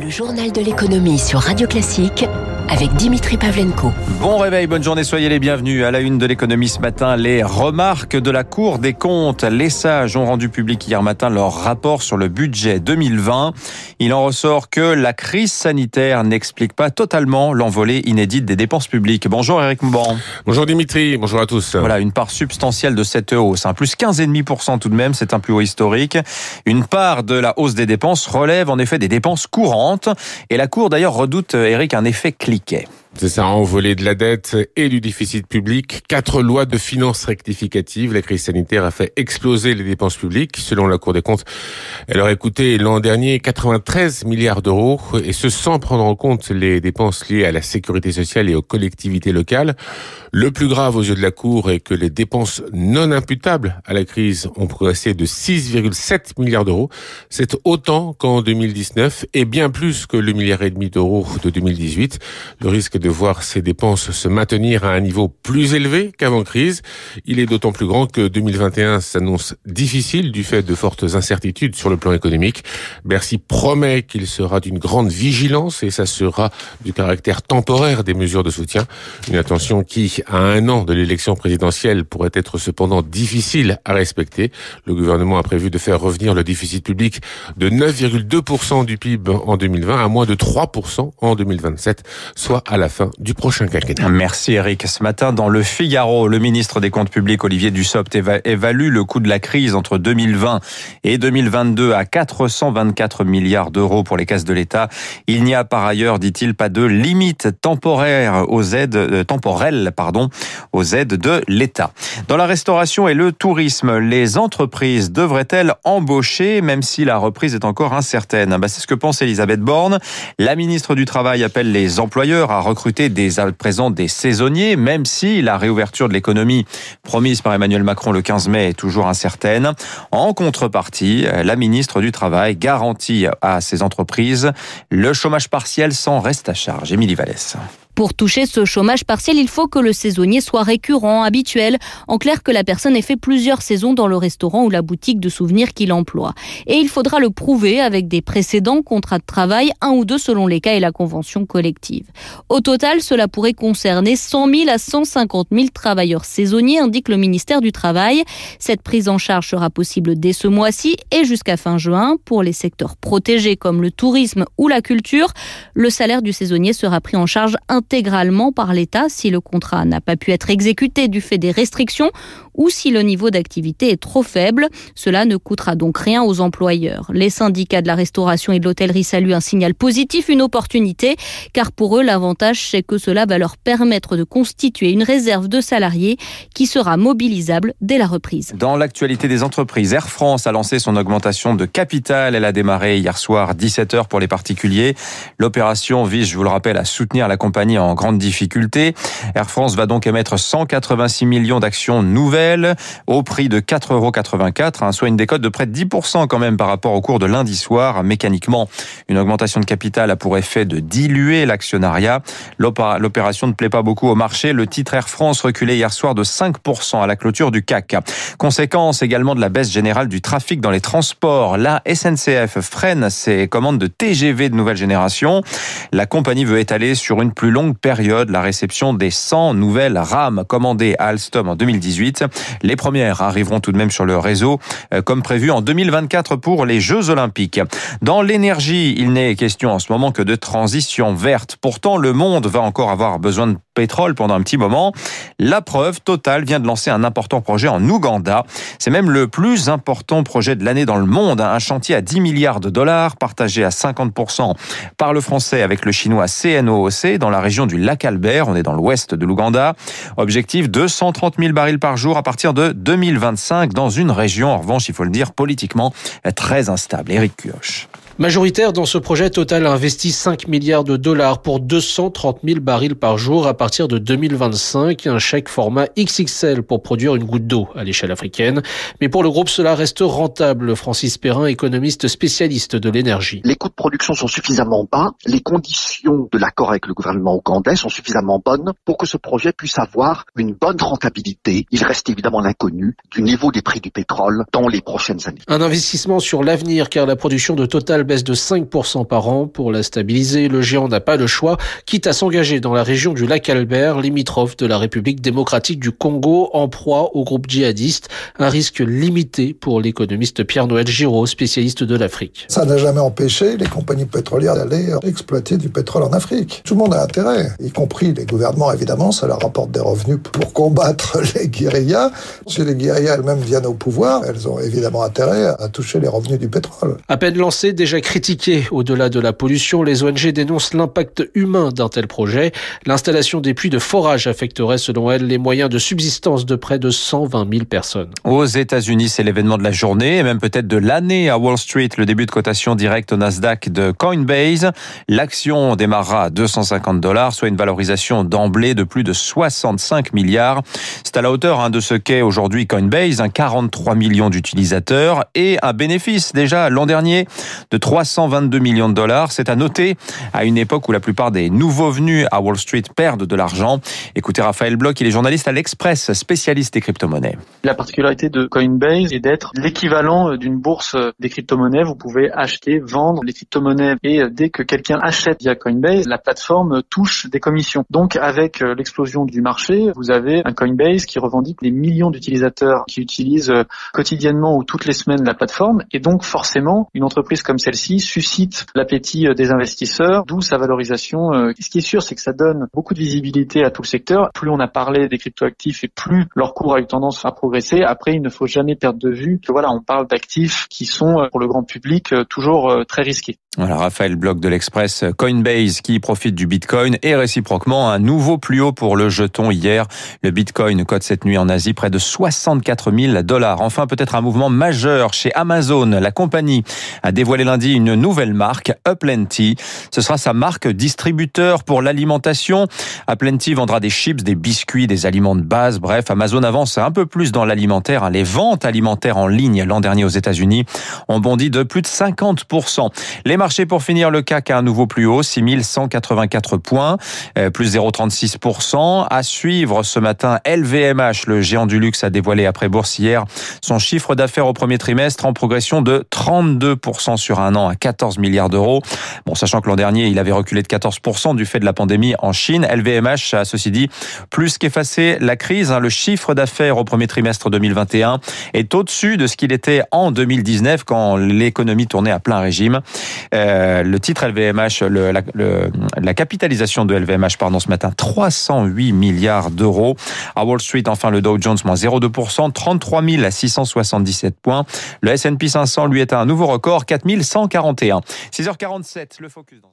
Le journal de l'économie sur Radio Classique avec Dimitri Pavlenko. Bon réveil, bonne journée, soyez les bienvenus. À la une de l'économie ce matin, les remarques de la Cour des comptes. Les sages ont rendu public hier matin leur rapport sur le budget 2020. Il en ressort que la crise sanitaire n'explique pas totalement l'envolée inédite des dépenses publiques. Bonjour Eric Mouban. Bonjour Dimitri, bonjour à tous. Voilà, une part substantielle de cette hausse, un plus 15,5% tout de même, c'est un plus haut historique. Une part de la hausse des dépenses relève en effet des dépenses courantes. Et la Cour d'ailleurs redoute, Eric, un effet Okay. C'est ça, envolé de la dette et du déficit public. Quatre lois de finances rectificatives. La crise sanitaire a fait exploser les dépenses publiques. Selon la Cour des comptes, elle aurait coûté l'an dernier 93 milliards d'euros et ce sans prendre en compte les dépenses liées à la sécurité sociale et aux collectivités locales. Le plus grave aux yeux de la Cour est que les dépenses non imputables à la crise ont progressé de 6,7 milliards d'euros. C'est autant qu'en 2019 et bien plus que le milliard et demi d'euros de 2018. Le risque de voir ces dépenses se maintenir à un niveau plus élevé qu'avant crise. Il est d'autant plus grand que 2021 s'annonce difficile du fait de fortes incertitudes sur le plan économique. Bercy promet qu'il sera d'une grande vigilance et s'assurera du caractère temporaire des mesures de soutien. Une attention qui, à un an de l'élection présidentielle, pourrait être cependant difficile à respecter. Le gouvernement a prévu de faire revenir le déficit public de 9,2% du PIB en 2020 à moins de 3% en 2027, soit à la fin du prochain quinquennat. Merci Eric. Ce matin, dans le Figaro, le ministre des Comptes publics, Olivier Dussopt, évalue le coût de la crise entre 2020 et 2022 à 424 milliards d'euros pour les caisses de l'État. Il n'y a par ailleurs, dit-il, pas de limite temporaire aux aides, euh, temporelles, pardon, aux aides de l'État. Dans la restauration et le tourisme, les entreprises devraient-elles embaucher, même si la reprise est encore incertaine? Bah, c'est ce que pense Elisabeth Borne. La ministre du Travail appelle les employeurs à recruter recruter des, à présent des saisonniers, même si la réouverture de l'économie promise par Emmanuel Macron le 15 mai est toujours incertaine. En contrepartie, la ministre du Travail garantit à ces entreprises le chômage partiel sans reste à charge. Émilie Vallès. Pour toucher ce chômage partiel, il faut que le saisonnier soit récurrent, habituel. En clair, que la personne ait fait plusieurs saisons dans le restaurant ou la boutique de souvenirs qu'il emploie. Et il faudra le prouver avec des précédents contrats de travail, un ou deux selon les cas et la convention collective. Au total, cela pourrait concerner 100 000 à 150 000 travailleurs saisonniers, indique le ministère du Travail. Cette prise en charge sera possible dès ce mois-ci et jusqu'à fin juin. Pour les secteurs protégés comme le tourisme ou la culture, le salaire du saisonnier sera pris en charge intégralement par l'État si le contrat n'a pas pu être exécuté du fait des restrictions ou si le niveau d'activité est trop faible. Cela ne coûtera donc rien aux employeurs. Les syndicats de la restauration et de l'hôtellerie saluent un signal positif, une opportunité, car pour eux, l'avantage, c'est que cela va leur permettre de constituer une réserve de salariés qui sera mobilisable dès la reprise. Dans l'actualité des entreprises, Air France a lancé son augmentation de capital. Elle a démarré hier soir 17h pour les particuliers. L'opération vise, je vous le rappelle, à soutenir la compagnie en grande difficulté. Air France va donc émettre 186 millions d'actions nouvelles au prix de 4,84 euros, soit une décote de près de 10% quand même par rapport au cours de lundi soir. Mécaniquement, une augmentation de capital a pour effet de diluer l'actionnariat. L'opération ne plaît pas beaucoup au marché. Le titre Air France reculait hier soir de 5% à la clôture du CAC. Conséquence également de la baisse générale du trafic dans les transports. La SNCF freine ses commandes de TGV de nouvelle génération. La compagnie veut étaler sur une plus longue longue période la réception des 100 nouvelles rames commandées à Alstom en 2018. Les premières arriveront tout de même sur le réseau euh, comme prévu en 2024 pour les Jeux Olympiques. Dans l'énergie, il n'est question en ce moment que de transition verte. Pourtant, le monde va encore avoir besoin de pétrole pendant un petit moment. La preuve, Total vient de lancer un important projet en Ouganda. C'est même le plus important projet de l'année dans le monde. Un chantier à 10 milliards de dollars, partagé à 50% par le français avec le chinois CNOOC dans la région du lac Albert. On est dans l'ouest de l'Ouganda. Objectif 230 000 barils par jour à partir de 2025 dans une région, en revanche, il faut le dire, politiquement très instable. Eric Kioch. Majoritaire dans ce projet, Total a investi 5 milliards de dollars pour 230 000 barils par jour à partir de 2025. Un chèque format XXL pour produire une goutte d'eau à l'échelle africaine. Mais pour le groupe, cela reste rentable. Francis Perrin, économiste spécialiste de l'énergie. Les coûts de production sont suffisamment bas. Les conditions de l'accord avec le gouvernement ougandais sont suffisamment bonnes pour que ce projet puisse avoir une bonne rentabilité. Il reste évidemment l'inconnu du niveau des prix du pétrole dans les prochaines années. Un investissement sur l'avenir car la production de Total baisse de 5% par an. Pour la stabiliser, le géant n'a pas le choix, quitte à s'engager dans la région du lac Albert, limitrophe de la République démocratique du Congo, en proie au groupe djihadiste. Un risque limité pour l'économiste Pierre-Noël Giraud, spécialiste de l'Afrique. Ça n'a jamais empêché les compagnies pétrolières d'aller exploiter du pétrole en Afrique. Tout le monde a intérêt, y compris les gouvernements évidemment, ça leur rapporte des revenus pour combattre les guérillas. Si les guérillas elles-mêmes viennent au pouvoir, elles ont évidemment intérêt à toucher les revenus du pétrole. À peine lancé, déjà critiqué. Au-delà de la pollution, les ONG dénoncent l'impact humain d'un tel projet. L'installation des puits de forage affecterait, selon elles, les moyens de subsistance de près de 120 000 personnes. Aux États-Unis, c'est l'événement de la journée et même peut-être de l'année à Wall Street, le début de cotation directe au Nasdaq de Coinbase. L'action démarrera à 250 dollars, soit une valorisation d'emblée de plus de 65 milliards. C'est à la hauteur hein, de ce qu'est aujourd'hui Coinbase, 43 millions d'utilisateurs et un bénéfice déjà l'an dernier de 322 millions de dollars. C'est à noter à une époque où la plupart des nouveaux venus à Wall Street perdent de l'argent. Écoutez Raphaël Bloch, il est journaliste à l'Express, spécialiste des crypto-monnaies. La particularité de Coinbase est d'être l'équivalent d'une bourse des crypto-monnaies. Vous pouvez acheter, vendre les crypto-monnaies et dès que quelqu'un achète via Coinbase, la plateforme touche des commissions. Donc avec l'explosion du marché, vous avez un Coinbase qui revendique des millions d'utilisateurs qui utilisent quotidiennement ou toutes les semaines la plateforme et donc forcément une entreprise comme celle-ci suscite l'appétit des investisseurs, d'où sa valorisation. Ce qui est sûr, c'est que ça donne beaucoup de visibilité à tout le secteur. Plus on a parlé des cryptoactifs et plus leur cours a eu tendance à progresser. Après, il ne faut jamais perdre de vue que voilà, on parle d'actifs qui sont pour le grand public toujours très risqués. Voilà, Raphaël Bloch de l'Express, Coinbase qui profite du Bitcoin et réciproquement un nouveau plus haut pour le jeton hier. Le Bitcoin cote cette nuit en Asie près de 64 000 dollars. Enfin, peut-être un mouvement majeur chez Amazon. La compagnie a dévoilé lundi une nouvelle marque, Uplenty. Ce sera sa marque distributeur pour l'alimentation. Uplenty vendra des chips, des biscuits, des aliments de base. Bref, Amazon avance un peu plus dans l'alimentaire. Les ventes alimentaires en ligne l'an dernier aux États-Unis ont bondi de plus de 50%. Les marché pour finir le CAC à un nouveau plus haut, 6184 points, plus 0,36%. À suivre ce matin, LVMH, le géant du luxe, a dévoilé après bourse hier son chiffre d'affaires au premier trimestre en progression de 32% sur un an à 14 milliards d'euros. Bon, sachant que l'an dernier, il avait reculé de 14% du fait de la pandémie en Chine. LVMH a, ceci dit, plus qu'effacé la crise. Le chiffre d'affaires au premier trimestre 2021 est au-dessus de ce qu'il était en 2019 quand l'économie tournait à plein régime. Euh, le titre LVMH, le, la, le, la, capitalisation de LVMH, pardon, ce matin, 308 milliards d'euros. À Wall Street, enfin, le Dow Jones, moins 0,2%, 33 677 points. Le S&P 500, lui, est à un nouveau record, 4141. 6h47, le focus dans